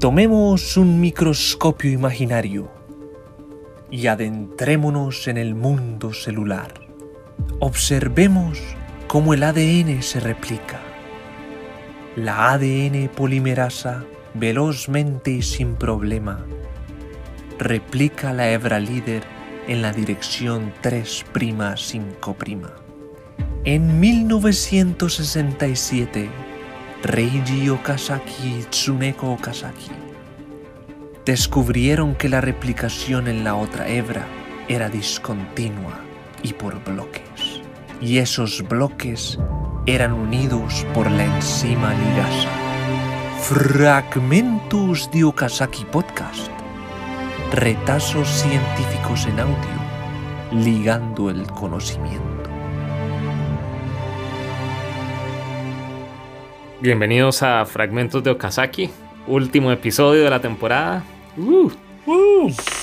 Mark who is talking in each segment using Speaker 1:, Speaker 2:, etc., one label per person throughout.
Speaker 1: Tomemos un microscopio imaginario y adentrémonos en el mundo celular. Observemos cómo el ADN se replica. La ADN polimerasa velozmente y sin problema replica la hebra líder en la dirección 3' 5'. En 1967, Reiji Okazaki y Tsuneko Okazaki descubrieron que la replicación en la otra hebra era discontinua y por bloques. Y esos bloques eran unidos por la enzima ligasa. Fragmentos de Okazaki Podcast. Retazos científicos en audio, ligando el conocimiento.
Speaker 2: Bienvenidos a Fragmentos de Okazaki, último episodio de la temporada. Uh.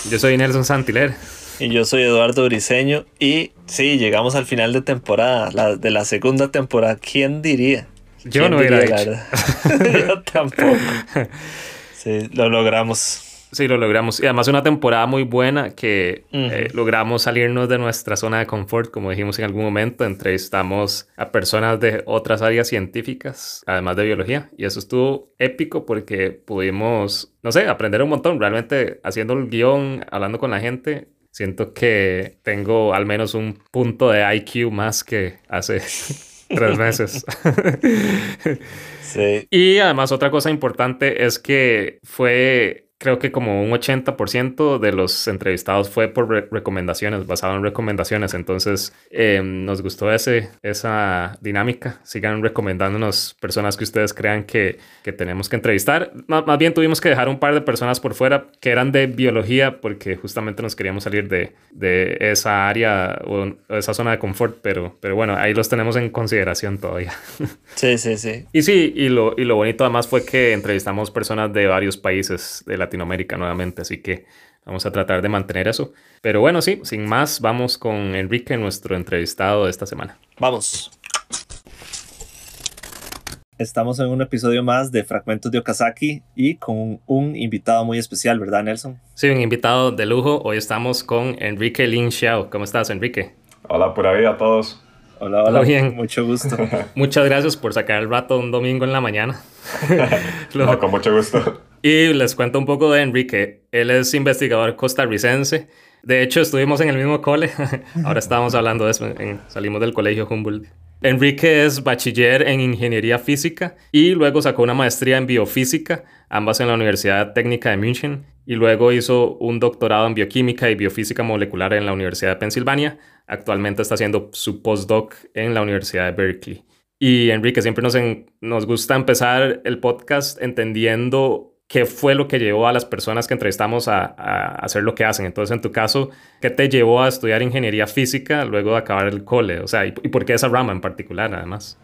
Speaker 2: Yo soy Nelson Santiler.
Speaker 3: Y yo soy Eduardo Briseño. Y sí, llegamos al final de temporada, la, de la segunda temporada. ¿Quién diría?
Speaker 2: Yo no hubiera dicho.
Speaker 3: yo tampoco. Sí, lo logramos.
Speaker 2: Sí, lo logramos. Y además una temporada muy buena que eh, logramos salirnos de nuestra zona de confort, como dijimos en algún momento. Entrevistamos a personas de otras áreas científicas, además de biología. Y eso estuvo épico porque pudimos, no sé, aprender un montón. Realmente haciendo el guion, hablando con la gente, siento que tengo al menos un punto de IQ más que hace tres meses.
Speaker 3: Sí.
Speaker 2: Y además otra cosa importante es que fue creo que como un 80% de los entrevistados fue por recomendaciones, basado en recomendaciones. Entonces, eh, nos gustó ese, esa dinámica. Sigan recomendándonos personas que ustedes crean que, que tenemos que entrevistar. Más, más, bien tuvimos que dejar un par de personas por fuera que eran de biología porque justamente nos queríamos salir de, de esa área o esa zona de confort. Pero, pero bueno, ahí los tenemos en consideración todavía.
Speaker 3: Sí, sí, sí.
Speaker 2: Y sí, y lo, y lo bonito además fue que entrevistamos personas de varios países de Latinoamérica nuevamente, así que vamos a tratar de mantener eso. Pero bueno, sí, sin más, vamos con Enrique, nuestro entrevistado de esta semana.
Speaker 3: Vamos. Estamos en un episodio más de Fragmentos de Okazaki y con un invitado muy especial, ¿verdad, Nelson?
Speaker 2: Sí, un invitado de lujo. Hoy estamos con Enrique Lin Xiao. ¿Cómo estás, Enrique?
Speaker 4: Hola, pura vida a todos.
Speaker 3: Hola, hola.
Speaker 2: Todo bien.
Speaker 3: Mucho gusto.
Speaker 2: Muchas gracias por sacar el rato un domingo en la mañana.
Speaker 4: Lo... no, con mucho gusto.
Speaker 2: Y les cuento un poco de Enrique. Él es investigador costarricense. De hecho, estuvimos en el mismo cole. Ahora estábamos hablando de eso. Salimos del colegio Humboldt. Enrique es bachiller en ingeniería física y luego sacó una maestría en biofísica, ambas en la Universidad Técnica de München. Y luego hizo un doctorado en bioquímica y biofísica molecular en la Universidad de Pensilvania. Actualmente está haciendo su postdoc en la Universidad de Berkeley. Y Enrique, siempre nos, en, nos gusta empezar el podcast entendiendo qué fue lo que llevó a las personas que entrevistamos a, hacer lo que hacen. Entonces, en tu caso, ¿qué te llevó a estudiar ingeniería física luego de acabar el cole? O sea, ¿y, y por qué esa rama en particular, además?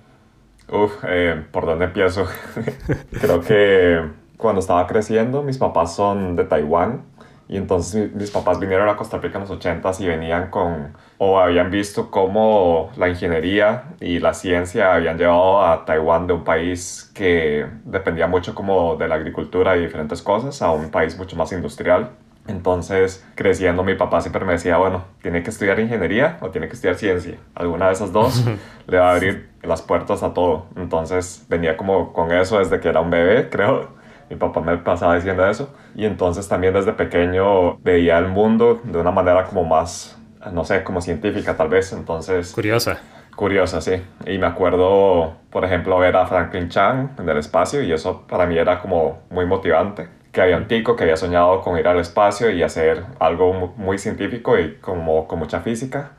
Speaker 4: Uf, eh, ¿por dónde empiezo? Creo que cuando estaba creciendo, mis papás son de Taiwán. Y entonces mis papás vinieron a Costa Rica en los 80s y venían con, o habían visto cómo la ingeniería y la ciencia habían llevado a Taiwán de un país que dependía mucho como de la agricultura y diferentes cosas a un país mucho más industrial. Entonces, creciendo, mi papá siempre me decía, bueno, tiene que estudiar ingeniería o tiene que estudiar ciencia. Alguna de esas dos le va a abrir las puertas a todo. Entonces, venía como con eso desde que era un bebé, creo mi papá me pasaba diciendo eso. Y entonces también desde pequeño veía el mundo de una manera como más, no sé, como científica tal vez. Entonces...
Speaker 2: Curiosa.
Speaker 4: Curiosa, sí. Y me acuerdo, por ejemplo, ver a Franklin Chan en el espacio y eso para mí era como muy motivante. Que había un tico que había soñado con ir al espacio y hacer algo muy científico y como con mucha física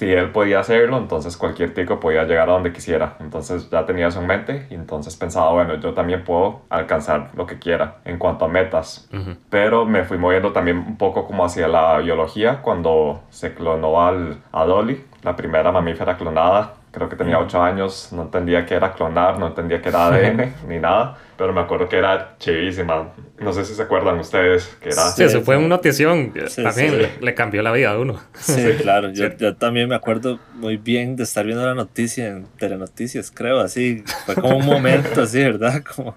Speaker 4: si él podía hacerlo, entonces cualquier tico podía llegar a donde quisiera. Entonces ya tenía eso en mente y entonces pensaba, bueno, yo también puedo alcanzar lo que quiera en cuanto a metas. Uh -huh. Pero me fui moviendo también un poco como hacia la biología cuando se clonó al, a Dolly, la primera mamífera clonada. Creo que tenía 8 años, no entendía qué era clonar, no entendía qué era ADN ni nada, pero me acuerdo que era chivísima. No sé si se acuerdan ustedes que era.
Speaker 2: Sí, eso fue una notición, sí, también sí. Le, le, cambió la vida a uno.
Speaker 3: Sí, claro, yo, yo, también me acuerdo muy bien de estar viendo la noticia en Telenoticias, creo, así. Fue como un momento así, ¿verdad? Como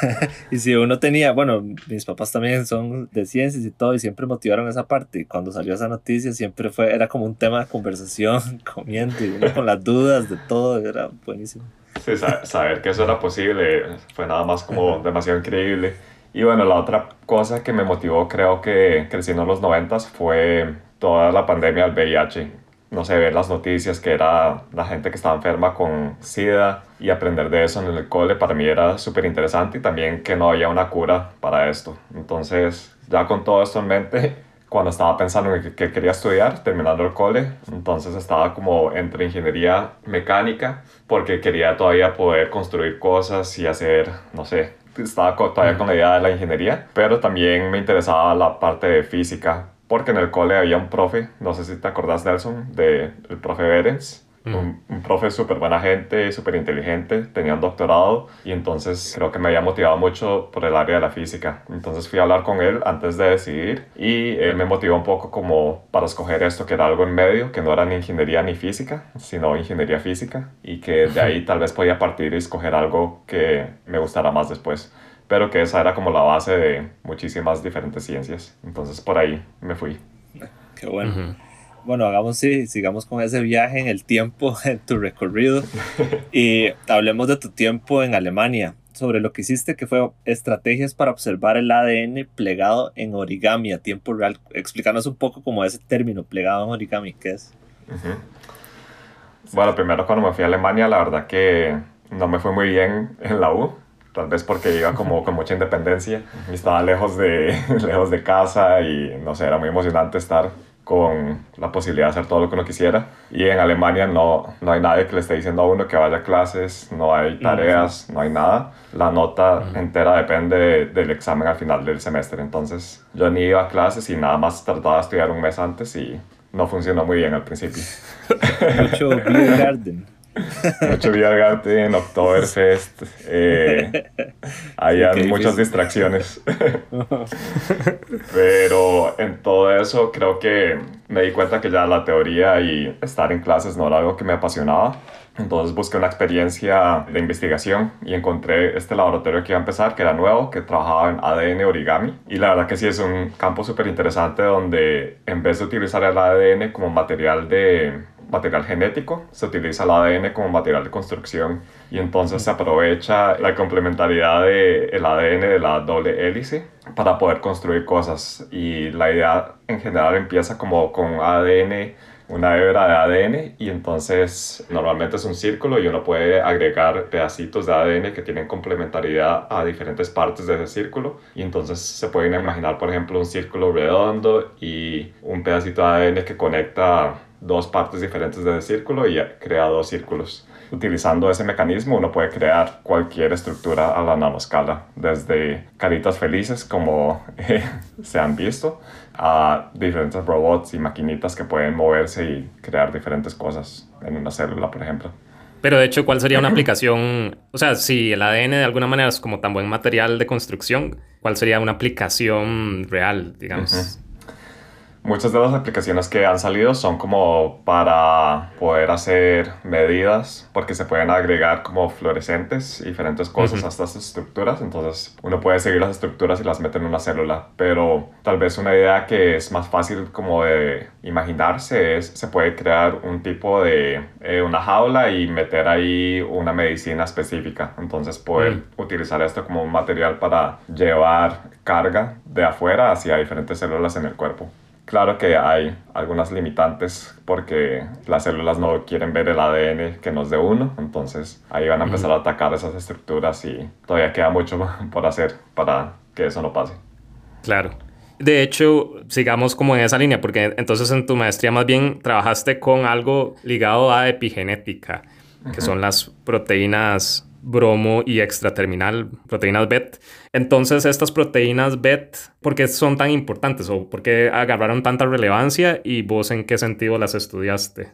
Speaker 3: y si uno tenía, bueno, mis papás también son de ciencias y todo, y siempre motivaron esa parte. Y cuando salió esa noticia, siempre fue, era como un tema de conversación, comiendo, y uno con las dudas de todo, era buenísimo.
Speaker 4: Sí, saber que eso era posible fue nada más como demasiado increíble. Y bueno, la otra cosa que me motivó, creo que creciendo en los noventas, fue toda la pandemia del VIH. No sé, ver las noticias que era la gente que estaba enferma con SIDA y aprender de eso en el cole para mí era súper interesante y también que no había una cura para esto. Entonces, ya con todo esto en mente, cuando estaba pensando en que, quería estudiar, terminando el cole, entonces estaba como entre ingeniería mecánica, porque quería todavía poder construir cosas y hacer, no sé, estaba todavía con la idea de la ingeniería, pero también me interesaba la parte de física, porque en el cole había un profe, no sé si te acordás, Nelson, del el profe Berens, un, profe súper buena gente, súper inteligente, tenía un doctorado y entonces creo que me había motivado mucho por el área de la física. Entonces fui a hablar con él antes de decidir y él me motivó un poco como para escoger esto, que era algo en medio, que no era ni ingeniería ni física, sino ingeniería física y que de ahí tal vez podía partir y escoger algo que me gustara más después pero que esa era como la base de muchísimas diferentes ciencias. Entonces por ahí me fui.
Speaker 3: Qué bueno bueno, hagamos sí, sigamos con ese viaje en el tiempo, en tu recorrido, y hablemos de tu tiempo en Alemania, sobre lo que hiciste que fue estrategias para observar el ADN plegado en origami a tiempo real. Explícanos un poco cómo ese término, plegado en origami, ¿qué es?
Speaker 4: Bueno, primero cuando me fui a Alemania, la verdad que no me fue muy bien en la U, tal vez porque iba como con mucha independencia, estaba lejos de, lejos de casa y no sé, era muy emocionante estar con la posibilidad de hacer todo lo que uno quisiera. Y en Alemania no, no hay nadie que le esté diciendo a uno que vaya a clases, no hay tareas, no hay nada. La nota entera depende del examen al final del semestre. Entonces yo ni iba a clases y nada más trataba de estudiar un mes antes y no funcionó muy bien al principio.
Speaker 3: Mucho Beer Garden.
Speaker 4: Mucho Garden, Oktoberfest. Eh, hay muchas distracciones. Pero en todo eso creo que me di cuenta que ya la teoría y estar en clases no era algo que me apasionaba. Entonces busqué una experiencia de investigación y encontré este laboratorio que iba a empezar, que era nuevo, que trabajaba en ADN origami. Y la verdad que sí es un campo súper interesante donde en vez de utilizar el ADN como material de material genético, se utiliza el ADN como material de construcción y entonces se aprovecha la complementariedad del ADN de la doble hélice para poder construir cosas. Y la idea en general empieza como con ADN una hebra de ADN y entonces normalmente es un círculo y uno puede agregar pedacitos de ADN que tienen complementariedad a diferentes partes de ese círculo y entonces se pueden imaginar por ejemplo un círculo redondo y un pedacito de ADN que conecta dos partes diferentes de ese círculo y crea dos círculos. Utilizando ese mecanismo uno puede crear cualquier estructura a la nanoscala, desde caritas felices como se han visto, a diferentes robots y maquinitas que pueden moverse y crear diferentes cosas en una célula, por ejemplo.
Speaker 2: Pero de hecho, ¿cuál sería una aplicación? O sea, si el ADN de alguna manera es como tan buen material de construcción, ¿cuál sería una aplicación real, digamos?
Speaker 4: Muchas de las aplicaciones que han salido son como para poder hacer medidas, porque se pueden agregar como fluorescentes, diferentes cosas a estas estructuras. Entonces uno puede seguir las estructuras y las mete en una célula. Pero tal vez una idea que es más fácil como de imaginarse es, se puede crear un tipo de, eh, una jaula y meter ahí una medicina específica. Entonces poder utilizar esto como un material para llevar carga de afuera hacia diferentes células en el cuerpo. Claro que hay algunas limitantes porque las células no quieren ver el ADN que nos dé uno, entonces ahí van a empezar a atacar esas estructuras y todavía queda mucho por hacer para que eso no pase.
Speaker 2: Claro. De hecho, sigamos como en esa línea, porque entonces en tu maestría más bien trabajaste con algo ligado a epigenética, que son las proteínas bromo y extraterminal, proteínas BET. Entonces, estas proteínas BET, ¿por qué son tan importantes o por qué agarraron tanta relevancia y vos en qué sentido las estudiaste?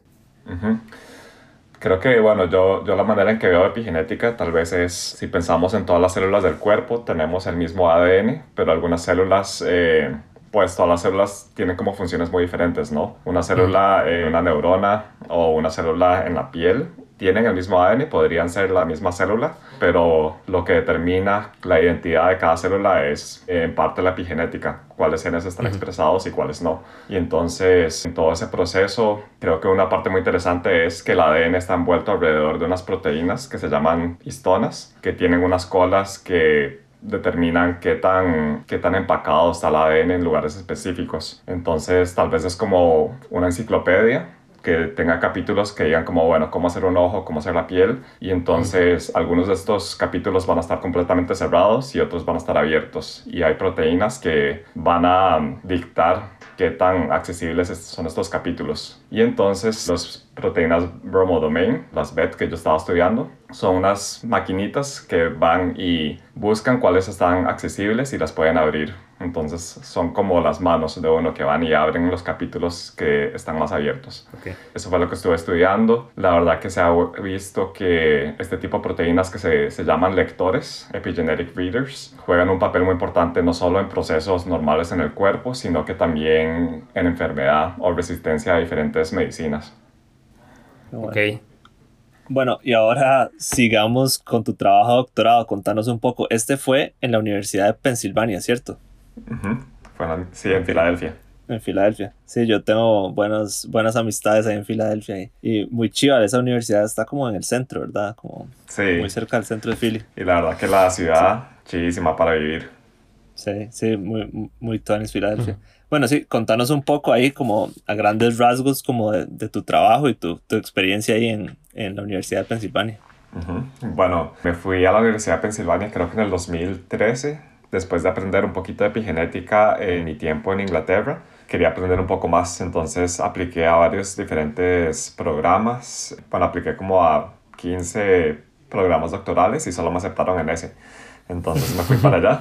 Speaker 4: Creo que, bueno, yo, yo la manera en que veo epigenética tal vez es, si pensamos en todas las células del cuerpo, tenemos el mismo ADN, pero algunas células... Eh, pues todas las células tienen como funciones muy diferentes, ¿no? Una célula, eh, una neurona o una célula en la piel tienen el mismo ADN, podrían ser la misma célula, pero lo que determina la identidad de cada célula es eh, en parte la epigenética, cuáles genes están expresados y cuáles no. Y entonces, en todo ese proceso, creo que una parte muy interesante es que el ADN está envuelto alrededor de unas proteínas que se llaman histonas, que tienen unas colas que determinan qué tan, qué tan empacado está el ADN en lugares específicos. Entonces, tal vez es como una enciclopedia que tenga capítulos que digan como, bueno, cómo hacer un ojo, cómo hacer la piel. Y entonces algunos de estos capítulos van a estar completamente cerrados y otros van a estar abiertos. Y hay proteínas que van a dictar qué tan accesibles son estos capítulos. Y entonces las proteínas bromodomain, las BET que yo estaba estudiando, son unas maquinitas que van y buscan cuáles están accesibles y las pueden abrir. Entonces son como las manos de uno que van y abren los capítulos que están más abiertos. Eso fue lo que estuve estudiando. La verdad que se ha visto que este tipo de proteínas que se, se llaman lectores, epigenetic readers, juegan un papel muy importante no solo en procesos normales en el cuerpo, sino que también en enfermedad o resistencia a diferentes medicinas.
Speaker 2: Ok.
Speaker 3: Bueno, y ahora sigamos con tu trabajo de doctorado. Contanos un poco. Este fue en la Universidad de Pensilvania, ¿cierto?
Speaker 4: Sí, en Filadelfia.
Speaker 3: En Filadelfia. Sí, yo tengo buenas, buenas amistades ahí en Filadelfia. Y muy chiva, esa universidad está como en el centro, ¿verdad? Como muy cerca del centro de Philly.
Speaker 4: Y la verdad que la ciudad, chidísima para vivir.
Speaker 3: Sí, sí, muy, muy en Filadelfia. Bueno, sí, contanos un poco ahí como a grandes rasgos como de, tu trabajo y tu, tu, experiencia ahí en, en la Universidad de Pensilvania.
Speaker 4: Bueno, me fui a la Universidad de Pensilvania creo que en el 2013 después de aprender un poquito de epigenética en mi tiempo en Inglaterra, quería aprender un poco más, entonces apliqué a varios diferentes programas. Bueno, apliqué como a 15 programas doctorales y solo me aceptaron en ese. Entonces me fui para allá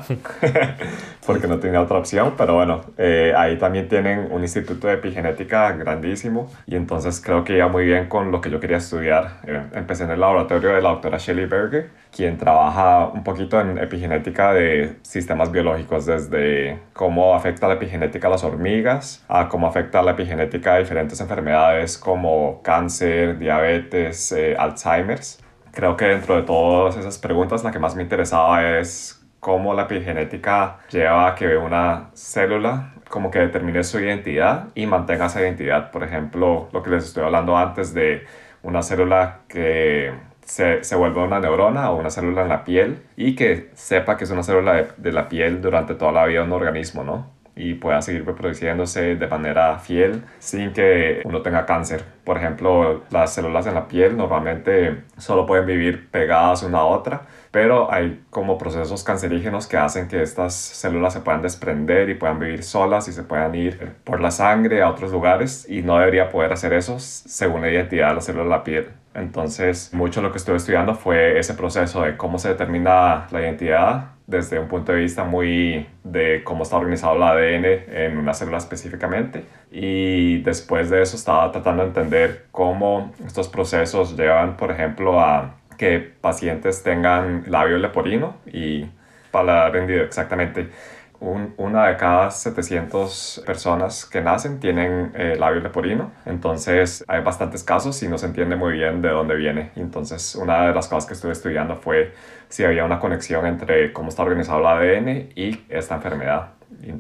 Speaker 4: porque no tenía otra opción, pero bueno, eh, ahí también tienen un instituto de epigenética grandísimo y entonces creo que iba muy bien con lo que yo quería estudiar. Eh, empecé en el laboratorio de la doctora Shelley Berger, quien trabaja un poquito en epigenética de sistemas biológicos, desde cómo afecta la epigenética a las hormigas, a cómo afecta la epigenética a diferentes enfermedades como cáncer, diabetes, eh, Alzheimer's creo que dentro de todas esas preguntas la que más me interesaba es cómo la epigenética lleva a que una célula como que determine su identidad y mantenga esa identidad. Por ejemplo, lo que les estoy hablando antes de una célula que se, se vuelve una neurona o una célula en la piel y que sepa que es una célula de, de la piel durante toda la vida de un organismo, ¿no? Y pueda seguir reproduciéndose de manera fiel sin que uno tenga cáncer. Por ejemplo, las células en la piel normalmente solo pueden vivir pegadas una a otra, pero hay como procesos cancerígenos que hacen que estas células se puedan desprender y puedan vivir solas y se puedan ir por la sangre a otros lugares y no debería poder hacer eso según la identidad de la célula de la piel. Entonces, mucho lo que estuve estudiando fue ese proceso de cómo se determina la identidad desde un punto de vista muy de cómo está organizado el ADN en una célula específicamente. Y después de eso estaba tratando de entender cómo estos procesos llevan, por ejemplo, a que pacientes tengan labio leporino y paladar rendido exactamente una de cada 700 personas que nacen tienen eh, labio leporino. Entonces hay bastantes casos y no se entiende muy bien de dónde viene. Entonces una de las cosas que estuve estudiando fue si había una conexión entre cómo está organizado el ADN y esta enfermedad.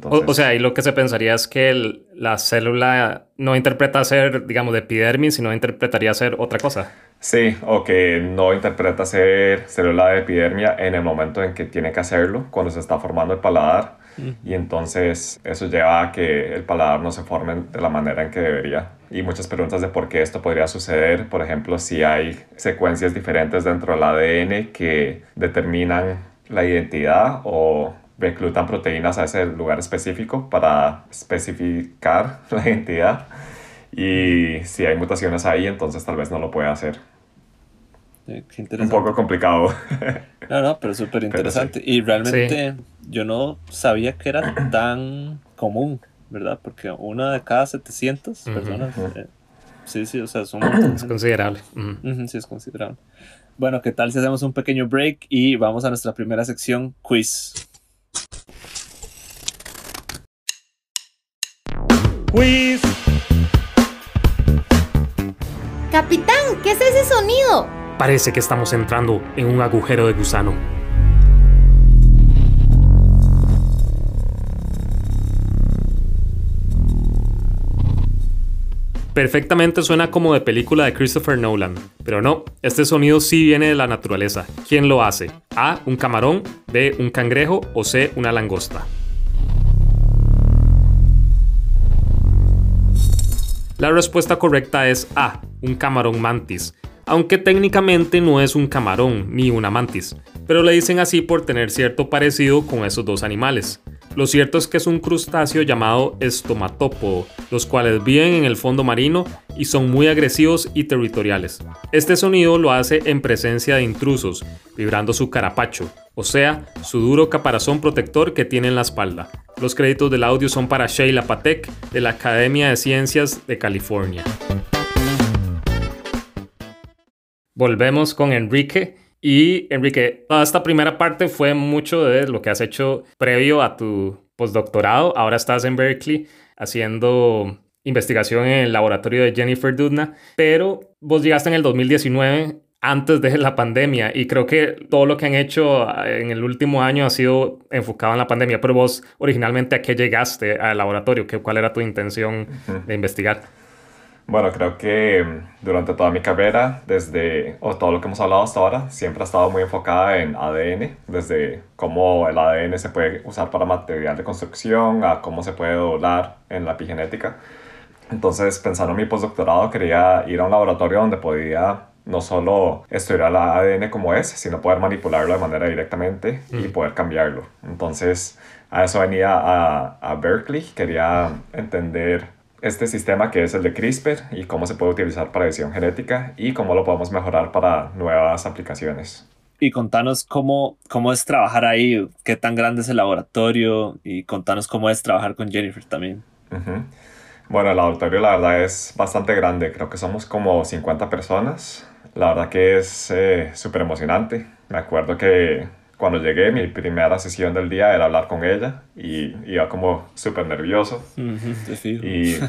Speaker 2: o, sea, y lo que se pensaría es que la célula no interpreta ser, digamos, de epidermis, sino interpretaría ser otra cosa.
Speaker 4: Sí, o que no interpreta ser célula de epidermia en el momento en que tiene que hacerlo, cuando se está formando el paladar y entonces eso lleva a que el paladar no se forme de la manera en que debería. Y muchas preguntas de por qué esto podría suceder, por ejemplo, si hay secuencias diferentes dentro del ADN que determinan la identidad o reclutan proteínas a ese lugar específico para especificar la identidad. Y si hay mutaciones ahí, entonces tal vez no lo puede hacer. Un poco complicado.
Speaker 3: No, no, pero súper interesante. Y realmente yo no sabía que era tan común, ¿verdad? Porque una de cada 700 personas. Eh, sí, sí, o sea, son
Speaker 2: Es considerable.
Speaker 3: sí, es considerable. Bueno, ¿qué tal si hacemos un pequeño break y vamos a nuestra primera sección, quiz?
Speaker 5: Quiz. Capitán, ¿qué es ese sonido?
Speaker 2: Parece que estamos entrando en un agujero de gusano. Perfectamente suena como de película de Christopher Nolan, pero no, este sonido sí viene de la naturaleza. ¿Quién lo hace? A. Un camarón, B. Un cangrejo o C. Una langosta. La respuesta correcta es A. Un camarón mantis, aunque técnicamente no es un camarón ni una mantis, pero le dicen así por tener cierto parecido con esos dos animales. Lo cierto es que es un crustáceo llamado estomatópodo, los cuales viven en el fondo marino y son muy agresivos y territoriales. Este sonido lo hace en presencia de intrusos, vibrando su carapacho, o sea, su duro caparazón protector que tiene en la espalda. Los créditos del audio son para Sheila Patek de la Academia de Ciencias de California. Volvemos con Enrique. Y Enrique, toda esta primera parte fue mucho de lo que has hecho previo a tu postdoctorado. Ahora estás en Berkeley haciendo investigación en el laboratorio de Jennifer Doudna, pero vos llegaste en el 2019 antes de la pandemia y creo que todo lo que han hecho en el último año ha sido enfocado en la pandemia, pero vos originalmente a qué llegaste al laboratorio, ¿cuál era tu intención de investigar?
Speaker 4: Bueno, creo que mm, durante toda mi carrera, desde, o todo lo que hemos hablado hasta ahora, siempre ha estado muy enfocada en ADN, desde cómo el ADN se puede usar para material de construcción, a cómo se puede doblar en la epigenética. Entonces, pensando en mi postdoctorado, quería ir a un laboratorio donde podía no solo estudiar el ADN como es, sino poder manipularlo de manera directamente y poder cambiarlo. Entonces, a eso venía a, a Berkeley, quería entender este sistema que es el de CRISPR y cómo se puede utilizar para edición genética y cómo lo podemos mejorar para nuevas aplicaciones.
Speaker 3: Y contanos cómo, cómo es trabajar ahí, qué tan grande es el laboratorio y contanos cómo es trabajar con Jennifer también.
Speaker 4: Bueno, el laboratorio la verdad es bastante grande, creo que somos como 50 personas. La verdad que es eh, súper emocionante. Me acuerdo que cuando llegué, mi primera sesión del día era hablar con ella y iba como súper nervioso. y...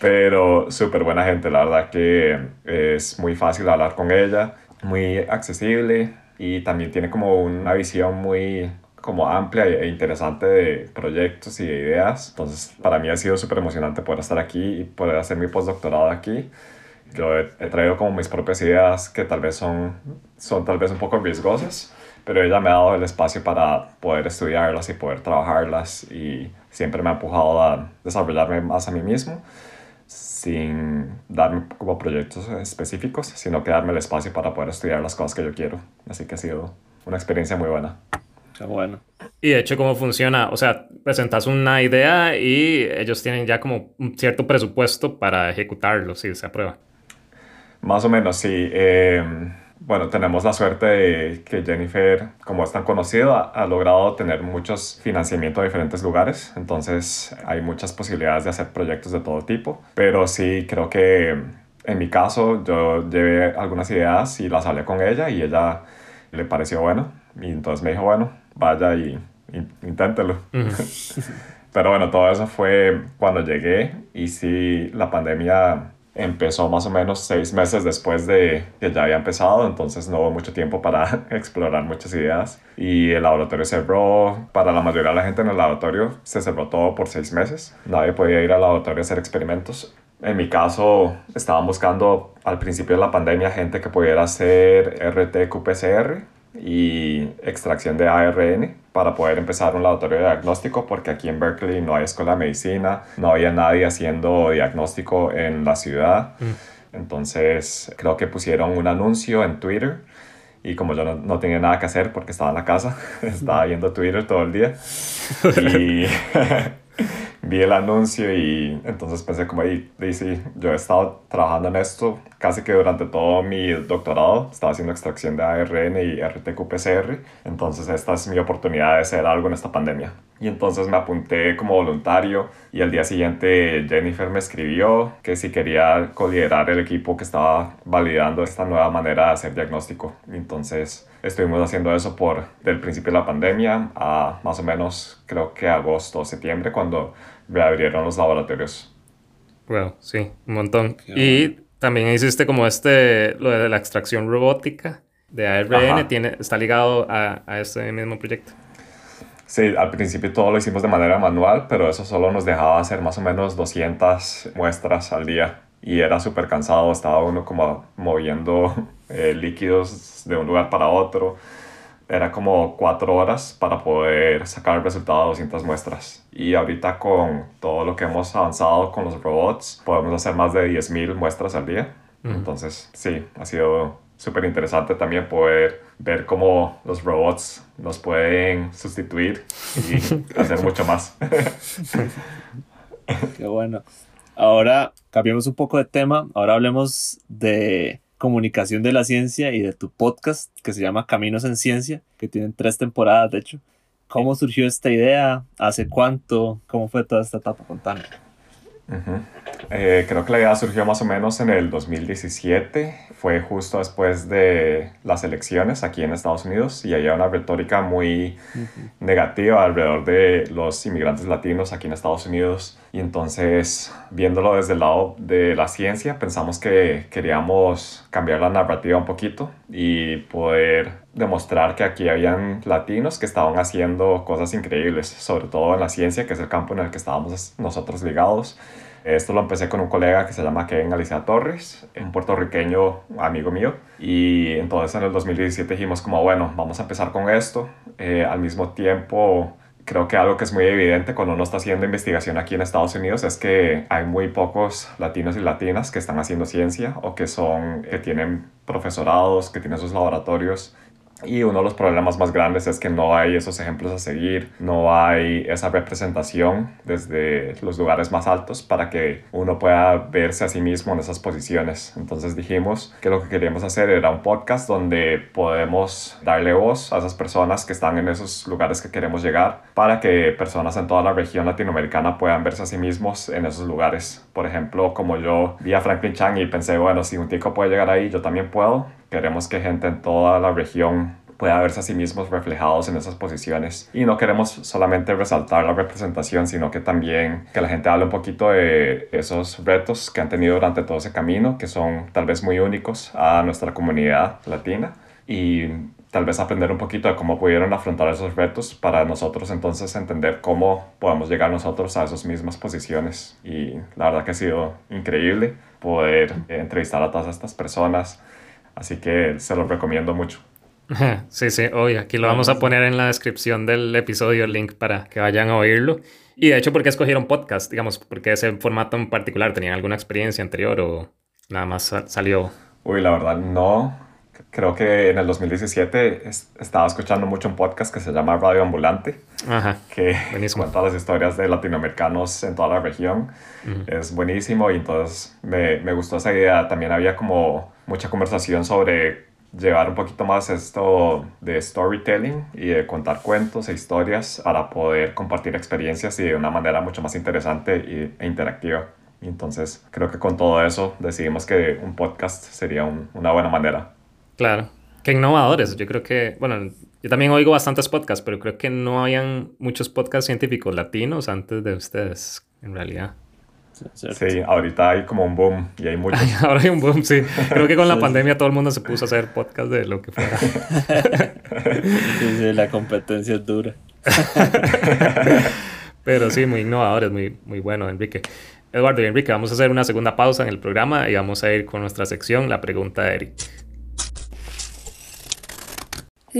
Speaker 4: Pero súper buena gente, la verdad que es muy fácil hablar con ella, muy accesible y también tiene como una visión muy como amplia e interesante de proyectos y de ideas. Entonces, para mí ha sido súper emocionante poder estar aquí y poder hacer mi postdoctorado aquí yo he, traído como mis propias ideas que tal vez son, son tal vez un poco riesgosas, pero ella me ha dado el espacio para poder estudiarlas y poder trabajarlas y siempre me ha empujado a desarrollarme más a mí mismo sin darme como proyectos específicos, sino que darme el espacio para poder estudiar las cosas que yo quiero. Así que ha sido una experiencia muy buena.
Speaker 3: Qué bueno.
Speaker 2: Y de hecho, ¿cómo funciona? O sea, presentas una idea y ellos tienen ya como un cierto presupuesto para ejecutarlo si se aprueba.
Speaker 4: Más o menos, sí. Eh, bueno, tenemos la suerte de que Jennifer, como es tan conocida, ha logrado tener muchos financiamientos de diferentes lugares. Entonces hay muchas posibilidades de hacer proyectos de todo tipo. Pero sí, creo que en mi caso yo llevé algunas ideas y las hablé con ella y ella le pareció bueno. Y entonces me dijo, bueno, vaya y, inténtelo. Pero bueno, todo eso fue cuando llegué y sí, la pandemia empezó más o menos seis meses después de que ya había empezado, entonces no hubo mucho tiempo para explorar muchas ideas. Y el laboratorio cerró, para la mayoría de la gente en el laboratorio se cerró todo por seis meses. Nadie podía ir al laboratorio a hacer experimentos. En mi caso, estaban buscando al principio de la pandemia gente que pudiera hacer RT-qPCR, y extracción de ARN para poder empezar un laboratorio de diagnóstico porque aquí en Berkeley no hay escuela de medicina, no había nadie haciendo diagnóstico en la ciudad. Mm. Entonces creo que pusieron un anuncio en Twitter y como yo no, no, tenía nada que hacer porque estaba en la casa, estaba viendo Twitter todo el día y vi el anuncio y entonces pensé como ahí, sí, yo he estado trabajando en esto casi que durante todo mi doctorado, estaba haciendo extracción de ARN y RT-qPCR, entonces esta es mi oportunidad de hacer algo en esta pandemia. Y entonces me apunté como voluntario y al día siguiente Jennifer me escribió que si quería coliderar el equipo que estaba validando esta nueva manera de hacer diagnóstico. Entonces estuvimos haciendo eso por del principio de la pandemia a más o menos creo que agosto o septiembre cuando reabrieron los laboratorios.
Speaker 2: Bueno, sí, un montón. y También hiciste como este, lo de la extracción robótica de ARN, tiene, está ligado a, a este mismo proyecto.
Speaker 4: Sí, al principio todo lo hicimos de manera manual, pero eso solo nos dejaba hacer más o menos 200 muestras al día y era súper cansado, estaba uno como moviendo eh, líquidos de un lugar para otro. Era como cuatro horas para poder sacar el resultado de 200 muestras. Y ahorita con todo lo que hemos avanzado con los robots, podemos hacer más de 10.000 muestras al día. Entonces, sí, ha sido súper interesante también poder ver cómo los robots nos pueden sustituir y hacer mucho más.
Speaker 3: Qué bueno. Ahora cambiemos un poco de tema. Ahora hablemos de comunicación de la ciencia y de tu podcast que se llama Caminos en Ciencia, que tienen tres temporadas, de hecho. ¿Cómo surgió esta idea? ¿Hace cuánto? ¿Cómo fue toda esta etapa? Contame.
Speaker 4: Eh, creo que la idea surgió más o menos en el 2017. Fue justo después de las elecciones aquí en Estados Unidos y había una retórica muy negativa alrededor de los inmigrantes latinos aquí en Estados Unidos. Y entonces, viéndolo desde el lado de la ciencia, pensamos que queríamos cambiar la narrativa un poquito y poder demostrar que aquí habían latinos que estaban haciendo cosas increíbles, sobre todo en la ciencia, que es el campo en el que estábamos nosotros ligados. Esto lo empecé con un colega que se llama Kevin Alicia Torres, un puertorriqueño amigo mío. Y entonces en el 2017 dijimos como, bueno, vamos a empezar con esto. Eh, al mismo tiempo, creo que algo que es muy evidente cuando uno está haciendo investigación aquí en Estados Unidos es que hay muy pocos latinos y latinas que están haciendo ciencia o que son, que tienen profesorados, que tienen sus laboratorios y uno de los problemas más grandes es que no hay esos ejemplos a seguir, no hay esa representación desde los lugares más altos para que uno pueda verse a sí mismo en esas posiciones. Entonces dijimos que lo que queríamos hacer era un podcast donde podemos darle voz a esas personas que están en esos lugares que queremos llegar para que personas en toda la región latinoamericana puedan verse a sí mismos en esos lugares. Por ejemplo, como yo vi a Franklin Chang y pensé, bueno, si un tico puede llegar ahí, yo también puedo Queremos que gente en toda la región pueda verse a sí mismos reflejados en esas posiciones. Y no queremos solamente resaltar la representación, sino que también que la gente hable un poquito de esos retos que han tenido durante todo ese camino, que son tal vez muy únicos a nuestra comunidad latina. Y tal vez aprender un poquito de cómo pudieron afrontar esos retos para nosotros entonces entender cómo podemos llegar nosotros a esas mismas posiciones. Y la verdad que ha sido increíble poder entrevistar a todas estas personas Así que se lo recomiendo mucho.
Speaker 2: Sí, sí, hoy aquí lo vamos a poner en la descripción del episodio, el link para que vayan a oírlo. Y de hecho, ¿por qué escogieron podcast? Digamos, porque ese formato en particular tenían alguna experiencia anterior o nada más salió?
Speaker 4: Uy, la verdad, no. Creo que en el 2017 estaba escuchando mucho un podcast que se llama Radio Ambulante, Ajá, que buenísimo. cuenta las historias de latinoamericanos en toda la región. Es buenísimo y entonces me, me gustó esa idea. También había como mucha conversación sobre llevar un poquito más esto de storytelling y de contar cuentos e historias para poder compartir experiencias y de una manera mucho más interesante e interactiva. Y entonces creo que con todo eso decidimos que un podcast sería una buena manera.
Speaker 2: Claro, qué innovadores. Yo creo que, bueno, yo también oigo bastantes podcasts, pero creo que no habían muchos podcasts científicos latinos antes de ustedes, en realidad.
Speaker 4: Sí, ahorita hay como un boom y hay muchos.
Speaker 2: Ahora hay un boom, sí. Creo que con la pandemia todo el mundo se puso a hacer podcast de lo que fuera.
Speaker 3: sí, la competencia es dura.
Speaker 2: Pero sí, muy innovadores, muy, muy bueno, Enrique. Eduardo y Enrique, vamos a hacer una segunda pausa en el programa y vamos a ir con nuestra sección, la pregunta de Eric.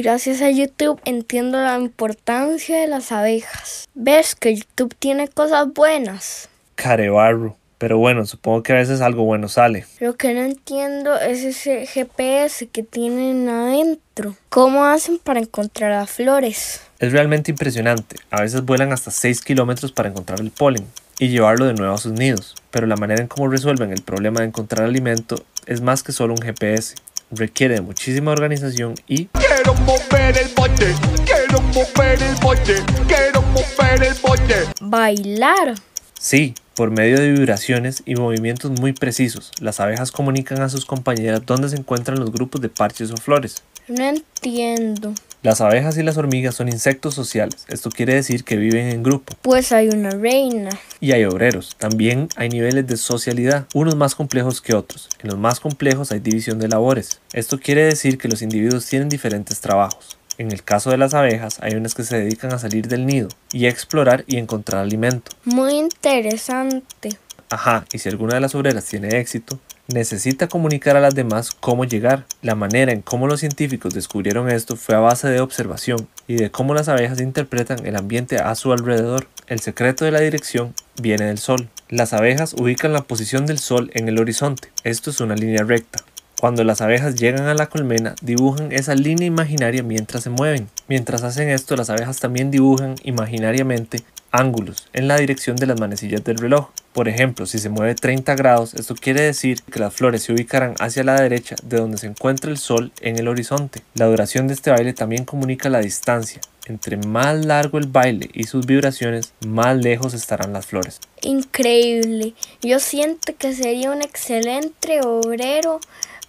Speaker 5: Gracias a YouTube entiendo la importancia de las abejas. ¿Ves que YouTube tiene cosas buenas?
Speaker 1: carebarro. Pero bueno, supongo que a veces algo bueno sale.
Speaker 5: Lo que no entiendo es ese GPS que tienen adentro. ¿Cómo hacen para encontrar las flores?
Speaker 1: Es realmente impresionante. A veces vuelan hasta 6 kilómetros para encontrar el polen y llevarlo de nuevo a sus nidos. Pero la manera en cómo resuelven el problema de encontrar alimento es más que solo un GPS. Requiere de muchísima organización y... Quiero mover el bote, quiero mover el bote, quiero mover el bote.
Speaker 5: Bailar.
Speaker 1: Sí, por medio de vibraciones y movimientos muy precisos, las abejas comunican a sus compañeras dónde se encuentran los grupos de parches o flores.
Speaker 5: No entiendo.
Speaker 1: Las abejas y las hormigas son insectos sociales, esto quiere decir que viven en grupo.
Speaker 5: Pues hay una reina.
Speaker 1: Y hay obreros, también hay niveles de socialidad, unos más complejos que otros. En los más complejos hay división de labores, esto quiere decir que los individuos tienen diferentes trabajos. En el caso de las abejas, hay unas que se dedican a salir del nido y a explorar y encontrar alimento.
Speaker 5: Muy interesante.
Speaker 1: Ajá, y si alguna de las obreras tiene éxito, necesita comunicar a las demás cómo llegar. La manera en cómo los científicos descubrieron esto fue a base de observación y de cómo las abejas interpretan el ambiente a su alrededor. El secreto de la dirección viene del sol. Las abejas ubican la posición del sol en el horizonte. Esto es una línea recta. Cuando las abejas llegan a la colmena, dibujan esa línea imaginaria mientras se mueven. Mientras hacen esto, las abejas también dibujan imaginariamente ángulos en la dirección de las manecillas del reloj. Por ejemplo, si se mueve 30 grados, esto quiere decir que las flores se ubicarán hacia la derecha de donde se encuentra el sol en el horizonte. La duración de este baile también comunica la distancia. Entre más largo el baile y sus vibraciones, más lejos estarán las flores.
Speaker 5: Increíble. Yo siento que sería un excelente obrero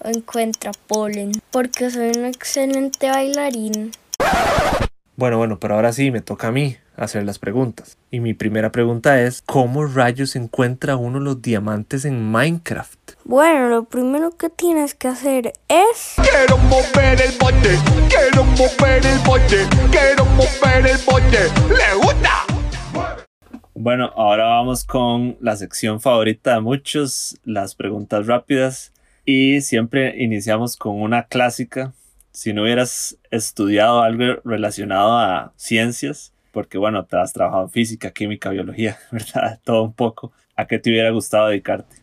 Speaker 5: o encuentra polen, porque soy un excelente bailarín.
Speaker 1: Bueno, bueno, pero ahora sí, me toca a mí hacer las preguntas. Y mi primera pregunta es, ¿cómo rayos encuentra uno los diamantes en Minecraft?
Speaker 5: Bueno, lo primero que tienes que hacer es...
Speaker 6: Quiero mover el bote, quiero mover el bote, quiero mover el bote. ¿Le gusta?
Speaker 3: Bueno, ahora vamos con la sección favorita de muchos, las preguntas rápidas. Y siempre iniciamos con una clásica. Si no hubieras estudiado algo relacionado a ciencias, porque bueno, te has trabajado en física, química, biología, ¿verdad? Todo un poco. ¿A qué te hubiera gustado dedicarte?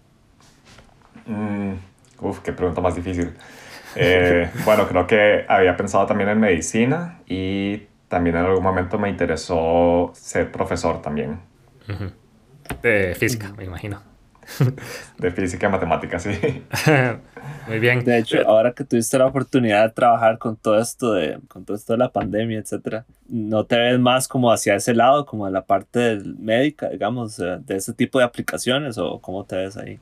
Speaker 4: Mm, uf, qué pregunta más difícil. Eh, bueno, creo que había pensado también en medicina y también en algún momento me interesó ser profesor también.
Speaker 2: De física, me imagino.
Speaker 4: De física y matemáticas, sí.
Speaker 2: Muy bien.
Speaker 3: De hecho, ahora que tuviste la oportunidad de trabajar con todo esto de, con todo esto de la pandemia, etcétera, ¿no te ves más como hacia ese lado, como de la parte médica, digamos, eh, de ese tipo de aplicaciones o cómo te ves ahí?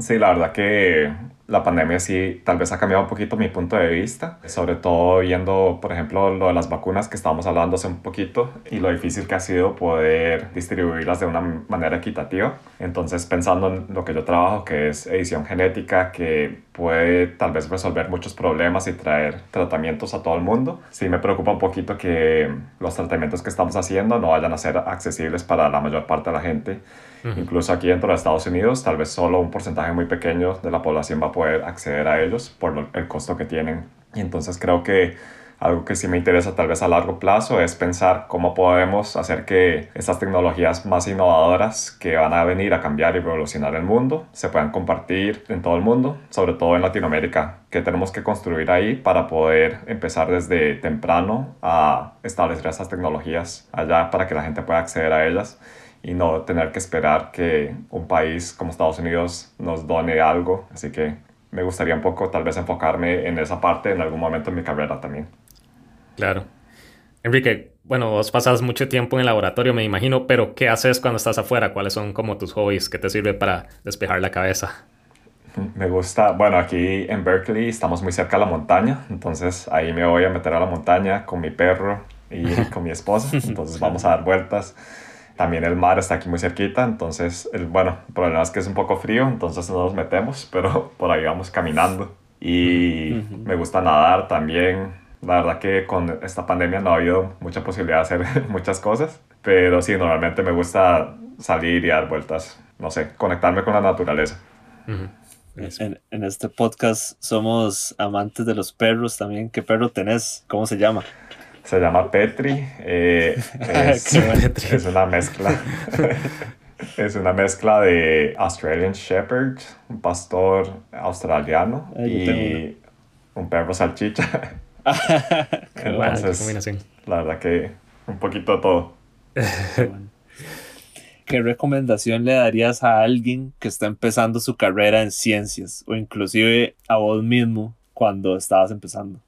Speaker 4: Sí, la verdad que la pandemia sí tal vez ha cambiado un poquito mi punto de vista, sobre todo viendo, por ejemplo, lo de las vacunas que estábamos hablando hace un poquito y lo difícil que ha sido poder distribuirlas de una manera equitativa. Entonces, pensando en lo que yo trabajo, que es edición genética, que puede tal vez resolver muchos problemas y traer tratamientos a todo el mundo, sí me preocupa un poquito que los tratamientos que estamos haciendo no vayan a ser accesibles para la mayor parte de la gente. Incluso aquí dentro de Estados Unidos, tal vez solo un porcentaje muy pequeño de la población va a poder acceder a ellos por el costo que tienen. Y entonces creo que algo que sí me interesa tal vez a largo plazo es pensar cómo podemos hacer que estas tecnologías más innovadoras que van a venir a cambiar y revolucionar el mundo se puedan compartir en todo el mundo, sobre todo en Latinoamérica, que tenemos que construir ahí para poder empezar desde temprano a establecer estas tecnologías allá para que la gente pueda acceder a ellas y no tener que esperar que un país como Estados Unidos nos done algo. Así que me gustaría un poco tal vez enfocarme en esa parte en algún momento en mi carrera también.
Speaker 2: Claro. Enrique, bueno, vos pasas mucho tiempo en el laboratorio, me imagino, pero ¿qué haces cuando estás afuera? ¿Cuáles son como tus hobbies? ¿Qué te sirve para despejar la cabeza?
Speaker 4: Me gusta, bueno, aquí en Berkeley estamos muy cerca de la montaña, entonces ahí me voy a meter a la montaña con mi perro y con mi esposa, entonces vamos a dar vueltas. También el mar está aquí muy cerquita, entonces, el, bueno, el problema es que es un poco frío, entonces no nos metemos, pero por ahí vamos caminando. Y me gusta nadar también. La verdad que con esta pandemia no ha habido mucha posibilidad de hacer muchas cosas, pero sí, normalmente me gusta salir y dar vueltas, no sé, conectarme con la naturaleza.
Speaker 3: En, en, este podcast somos amantes de los perros también. ¿Qué perro tenés? ¿Cómo se llama?
Speaker 4: Se llama Petri. Eh, es, es, una mezcla. es una mezcla de Australian Shepherd, un pastor australiano y un perro salchicha. Entonces, la verdad que un poquito de todo.
Speaker 3: ¿Qué recomendación le darías a alguien que está empezando su carrera en ciencias o inclusive a vos mismo cuando estabas empezando?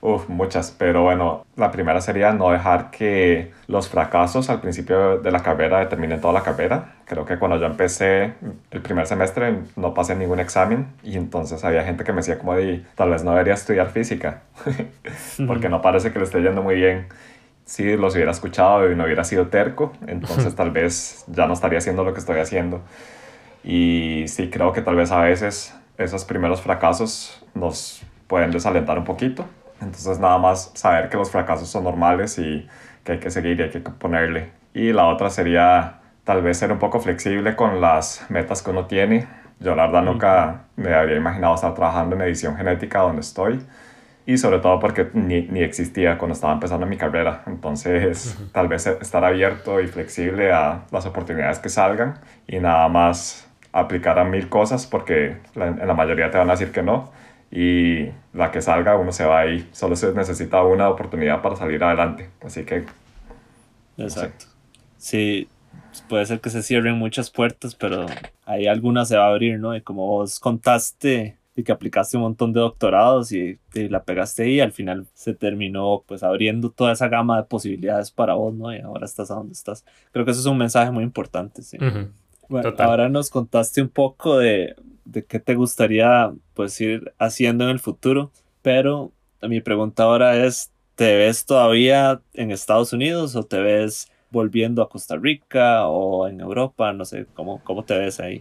Speaker 4: Uf, muchas, pero bueno, la primera sería no dejar que los fracasos al principio de la carrera determinen toda la carrera. Creo que cuando yo empecé el primer semestre no pasé ningún examen y entonces había gente que me decía como de tal vez no debería estudiar física porque no parece que le esté yendo muy bien. Si los hubiera escuchado y no hubiera sido terco, entonces tal vez ya no estaría haciendo lo que estoy haciendo. Y sí, creo que tal vez a veces esos primeros fracasos nos pueden desalentar un poquito entonces nada más saber que los fracasos son normales y que hay que seguir y hay que ponerle. Y la otra sería tal vez ser un poco flexible con las metas que uno tiene. Yo la verdad nunca me había imaginado estar trabajando en edición genética donde estoy y sobre todo porque ni, ni existía cuando estaba empezando mi carrera. Entonces tal vez estar abierto y flexible a las oportunidades que salgan y nada más aplicar a mil cosas porque en la mayoría te van a decir que no y la que salga uno se va ahí. Solo se necesita una oportunidad para salir adelante. Así que...
Speaker 3: Exacto. Sí, puede ser que se cierren muchas puertas, pero ahí alguna se va a abrir, ¿no? Y como vos contaste y que aplicaste un montón de doctorados y, la pegaste ahí, al final se terminó pues abriendo toda esa gama de posibilidades para vos, ¿no? Y ahora estás a donde estás. Creo que eso es un mensaje muy importante, sí. Bueno, ahora nos contaste un poco de, de qué te gustaría pues ir haciendo en el futuro, pero mi pregunta ahora es, ¿te ves todavía en Estados Unidos o te ves volviendo a Costa Rica o en Europa? No sé, ¿cómo, cómo te ves ahí?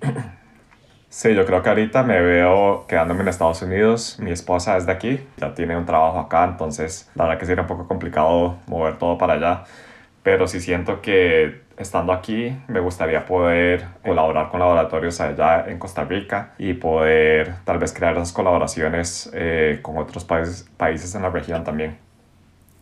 Speaker 4: Sí, yo creo que ahorita me veo quedándome en Estados Unidos. Mi esposa es de aquí, ya tiene un trabajo acá, entonces la verdad que sería un poco complicado mover todo para allá. Pero sí siento que estando aquí, me gustaría poder colaborar con laboratorios allá en Costa Rica y poder tal vez crear esas colaboraciones eh, con otros países, países en la región también.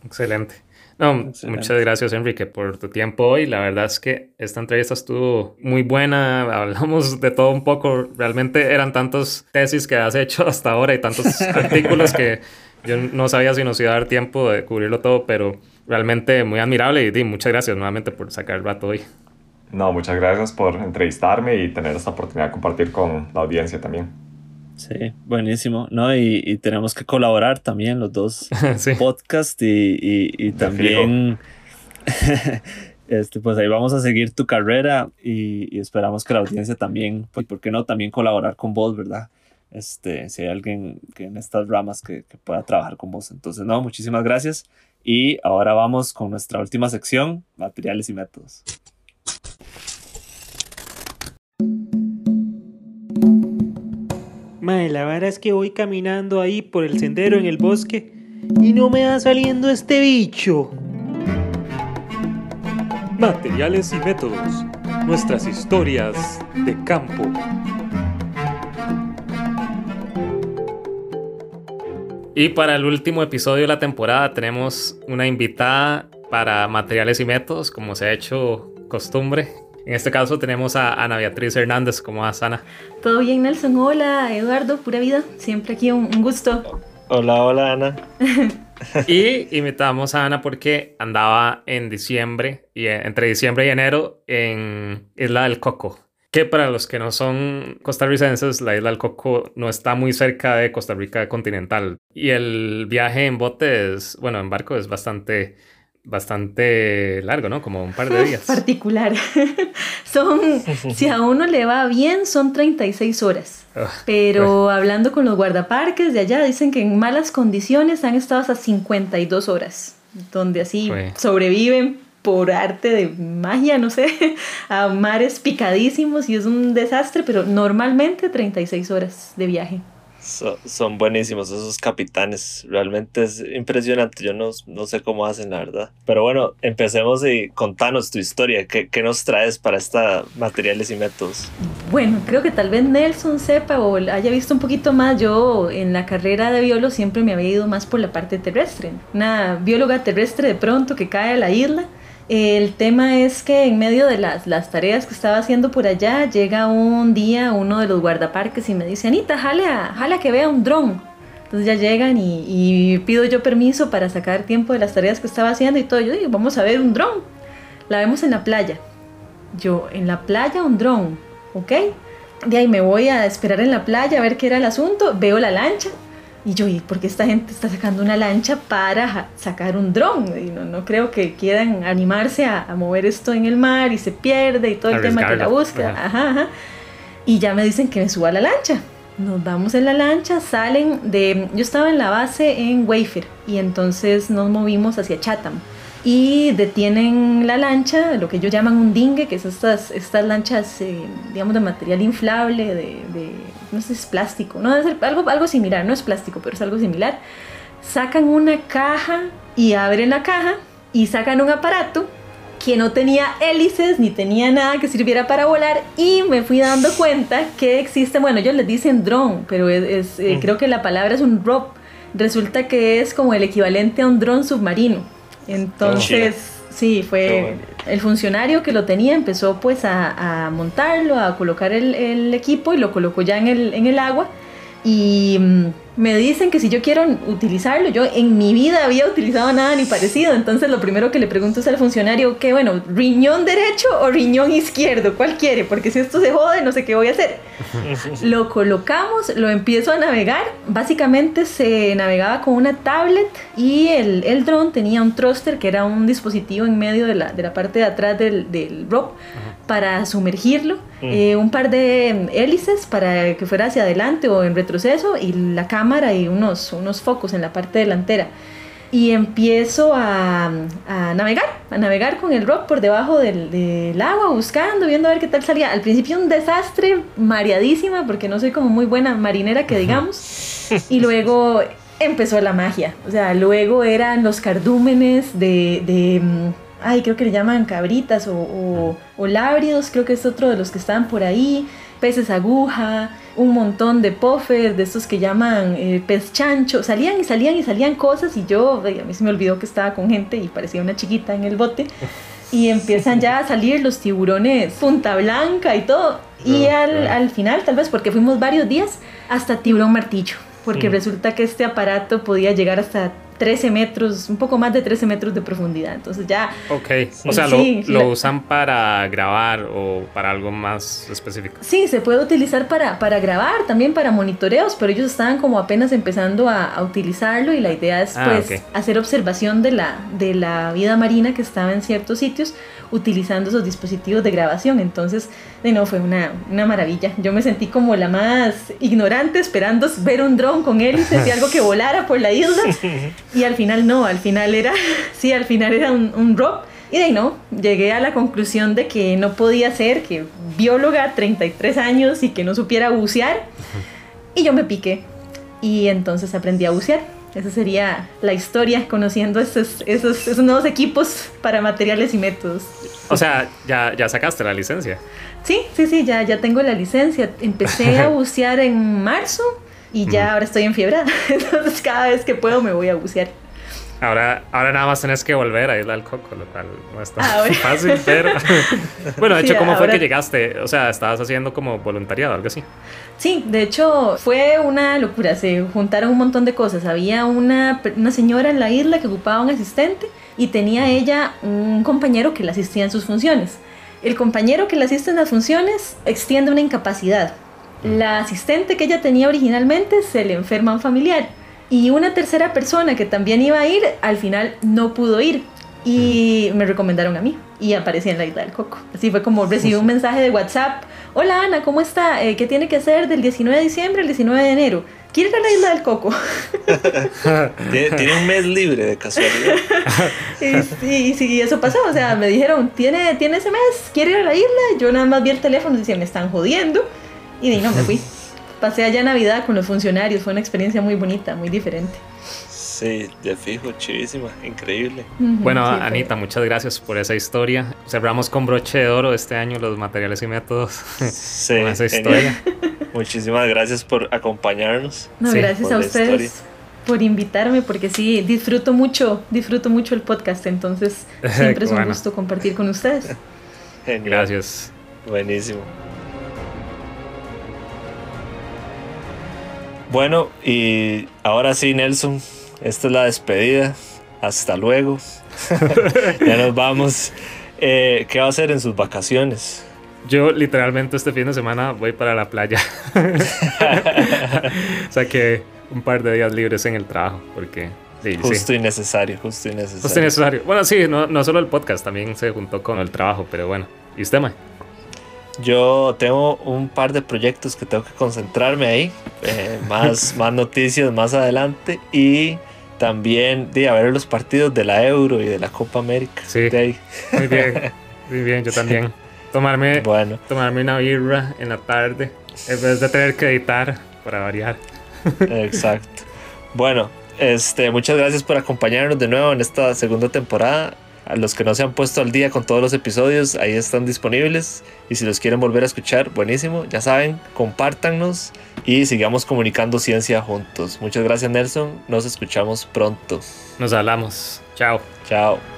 Speaker 2: Excelente. No, muchas gracias Enrique por tu tiempo hoy. La verdad es que esta entrevista estuvo muy buena. Hablamos de todo un poco. Realmente eran tantos tesis que has hecho hasta ahora y tantos artículos que yo no sabía si nos iba a dar tiempo de cubrirlo todo, pero realmente muy admirable y, muchas gracias nuevamente por sacar el rato hoy.
Speaker 4: No, muchas gracias por entrevistarme y tener esta oportunidad de compartir con la audiencia también.
Speaker 3: Sí, buenísimo, ¿no? Y, y tenemos que colaborar también los dos sí. podcast y, y, y también, este, pues ahí vamos a seguir tu carrera y, esperamos que la audiencia también, pues, ¿por qué no? También colaborar con vos, ¿verdad? Este, si hay alguien que en estas ramas que, que pueda trabajar con vos. Entonces, no, muchísimas gracias y ahora vamos con nuestra última sección, materiales y métodos.
Speaker 7: Mae, la verdad es que voy caminando ahí por el sendero en el bosque y no me va saliendo este bicho.
Speaker 8: Materiales y métodos. Nuestras historias de campo.
Speaker 2: Y para el último episodio de la temporada tenemos una invitada para materiales y métodos, como se ha hecho costumbre. En este caso tenemos a Ana Beatriz Hernández. ¿Cómo vas, Ana?
Speaker 9: Todo bien, Nelson. Hola, Eduardo. Pura vida. Siempre aquí un, gusto.
Speaker 3: Hola, hola, Ana.
Speaker 2: y invitamos a Ana porque andaba en diciembre, y entre diciembre y enero, en Isla del Coco, que para los que no son costarricenses, la isla del Coco no está muy cerca de Costa Rica continental. Y el viaje en bote es, bueno, en barco es bastante, bastante largo, ¿no? Como un par de días.
Speaker 9: Particular. son, si a uno le va bien, son 36 horas. Pero hablando con los guardaparques de allá, dicen que en malas condiciones han estado hasta 52 horas, donde así sobreviven por arte de magia, no sé, a mares picadísimos y es un desastre, pero normalmente 36 horas de viaje.
Speaker 3: son buenísimos esos capitanes, realmente es impresionante, yo no, no, sé cómo hacen la verdad. Pero bueno, empecemos y contanos tu historia, ¿qué, qué nos traes para esta materiales y métodos?
Speaker 9: Bueno, creo que tal vez Nelson sepa o haya visto un poquito más, yo en la carrera de biólogo siempre me había ido más por la parte terrestre, una bióloga terrestre de pronto que cae a la isla el tema es que en medio de las, las, tareas que estaba haciendo por allá, llega un día uno de los guardaparques y me dice, Anita, jale a, que vea un dron. Entonces ya llegan y, y, pido yo permiso para sacar tiempo de las tareas que estaba haciendo y todo. Yo digo, vamos a ver un dron. La vemos en la playa. Yo, en la playa un dron, ¿ok? De ahí me voy a esperar en la playa a ver qué era el asunto. Veo la lancha Y yo, ¿y por qué esta gente está sacando una lancha para sacar un dron? Y no, no creo que quieran animarse a, a, mover esto en el mar y se pierde y todo el tema que la búsqueda. Ajá, ajá. Y ya me dicen que me suba a la lancha. Nos vamos en la lancha, salen de... Yo estaba en la base en Wayfair y entonces nos movimos hacia Chatham y detienen la lancha, lo que ellos llaman un dingue, que es estas, estas lanchas, eh, digamos, de material inflable, de, de, no sé es plástico, no, es algo, algo similar, no es plástico, pero es algo similar. Sacan una caja y abren la caja y sacan un aparato que no tenía hélices ni tenía nada que sirviera para volar y me fui dando cuenta que existe, bueno, ellos les dicen drone, pero es, es eh, creo que la palabra es un drop. Resulta que es como el equivalente a un dron submarino entonces, sí, fue el funcionario que lo tenía, empezó pues a, a montarlo, a colocar el, el, equipo y lo colocó ya en el, en el agua. Y mm, me dicen que si yo quiero utilizarlo, yo en mi vida había utilizado nada ni parecido, entonces lo primero que le pregunto es al funcionario, que bueno, riñón derecho o riñón izquierdo, ¿cuál quiere? Porque si esto se jode, no sé qué voy a hacer. lo colocamos, lo empiezo a navegar, básicamente se navegaba con una tablet y el, el dron tenía un thruster que era un dispositivo en medio de la, de la parte de atrás del, del rope para sumergirlo, eh, un par de hélices para que fuera hacia adelante o en retroceso y la cámara cámara y unos, unos focos en la parte delantera. Y empiezo a, a navegar, a navegar con el rock por debajo del, del, agua, buscando, viendo a ver qué tal salía. Al principio un desastre, mareadísima, porque no soy como muy buena marinera que digamos. Y luego empezó la magia. O sea, luego eran los cardúmenes de, de ay, creo que le llaman cabritas o, o, o lábridos, creo que es otro de los que estaban por ahí, peces aguja, un montón de puffer, de estos que llaman eh, pez chancho, salían y salían y salían cosas y yo, a mí se me olvidó que estaba con gente y parecía una chiquita en el bote. Y empiezan ya a salir los tiburones punta blanca y todo. Y al, al final tal vez porque fuimos varios días hasta tiburón martillo. Porque mm. resulta que este aparato podía llegar hasta 13 metros, un poco más de 13 metros de profundidad. Entonces ya...
Speaker 2: Ok, o sea, sí, lo, lo, usan para grabar o para algo más específico.
Speaker 9: Sí, se puede utilizar para, para grabar, también para monitoreos, pero ellos estaban como apenas empezando a, a utilizarlo y la idea es ah, pues okay. hacer observación de la, de la vida marina que estaba en ciertos sitios utilizando esos dispositivos de grabación. Entonces, de no, fue una, una maravilla. Yo me sentí como la más ignorante esperando ver un dron con hélices y algo que volara por la isla. Y al final no, al final era, sí, al final era un, un. Y de ahí no, llegué a la conclusión de que no podía ser que bióloga, 33 años y que no supiera bucear. Y yo me piqué. Y entonces aprendí a bucear. Esa sería la historia, conociendo esos, esos, esos nuevos equipos para materiales y métodos.
Speaker 2: O sea, ya, ya sacaste la licencia.
Speaker 9: Sí, sí, sí, ya, ya tengo la licencia. Empecé a bucear en marzo y ya ahora estoy en fiebre. Entonces cada vez que puedo me voy a bucear.
Speaker 2: Ahora, ahora nada más tenés que volver a ir al coco, lo cual no está ah, bueno. fácil, pero... bueno, de hecho, sí, ¿cómo ahora... fue que llegaste? O sea, ¿estabas haciendo como voluntariado algo así?
Speaker 9: Sí, de hecho, fue una locura. Se juntaron un montón de cosas. Había una, una señora en la isla que ocupaba un asistente y tenía ella un compañero que le asistía en sus funciones. El compañero que le asiste en las funciones extiende una incapacidad. La asistente que ella tenía originalmente se le enferma a un familiar y una tercera persona que también iba a ir, al final no pudo ir. Y me recomendaron a mí. Y aparecí en la isla del Coco. Así fue como recibí un mensaje de WhatsApp. Hola Ana, ¿cómo está? Eh, ¿Qué tiene que hacer del 19 de diciembre al 19 de enero? ¿Quiere ir a la isla del Coco?
Speaker 3: tiene un mes libre de casualidad.
Speaker 9: y, y, sí, eso pasó. O sea, me dijeron, ¿tiene, tiene ese mes? ¿Quiere ir a la isla? Yo nada más vi el teléfono y decía, me están jodiendo. Y ahí no me fui pasé allá Navidad con los funcionarios, fue una experiencia muy bonita, muy diferente.
Speaker 3: Sí, de fijo, chidísima, increíble.
Speaker 2: Uh -huh, bueno, sí, Anita, fue. muchas gracias por esa historia. Cerramos con broche de oro este año los materiales y métodos.
Speaker 3: Sí, con esa historia. Muchísimas gracias por acompañarnos.
Speaker 9: No,
Speaker 3: sí,
Speaker 9: gracias a ustedes por invitarme, porque sí, disfruto mucho, disfruto mucho el podcast, entonces siempre es un bueno. gusto compartir con ustedes.
Speaker 2: Genial. Gracias.
Speaker 3: Buenísimo. Bueno, y ahora sí, Nelson, esta es la despedida. Hasta luego. ya nos vamos. Eh, ¿Qué va a hacer en sus vacaciones?
Speaker 2: Yo literalmente este fin de semana voy para la playa. o sea que un par de días libres en el trabajo, porque sí,
Speaker 3: Justo
Speaker 2: sí.
Speaker 3: y necesario, justo y necesario.
Speaker 2: Justo y necesario. Bueno, sí, no, no solo el podcast, también se juntó con el trabajo, pero bueno. ¿Y usted, Mae?
Speaker 3: Yo tengo un par de proyectos que tengo que concentrarme ahí. eh, más, más noticias más adelante. Y también de a ver los partidos de la Euro y de la Copa América.
Speaker 2: Sí.
Speaker 3: De ahí.
Speaker 2: Muy bien, muy bien, yo también. Tomarme,
Speaker 3: Bueno,
Speaker 2: tomarme una birra en la tarde, en vez de tener que editar, para variar.
Speaker 3: exacto. Bueno, este, muchas gracias por acompañarnos de nuevo en esta segunda temporada. A los que no se han puesto al día con todos los episodios, ahí están disponibles. Y si los quieren volver a escuchar, buenísimo. Ya saben, compártanos y sigamos comunicando ciencia juntos. Muchas gracias, Nelson. Nos escuchamos pronto.
Speaker 2: Nos hablamos. Chao.
Speaker 3: Chao.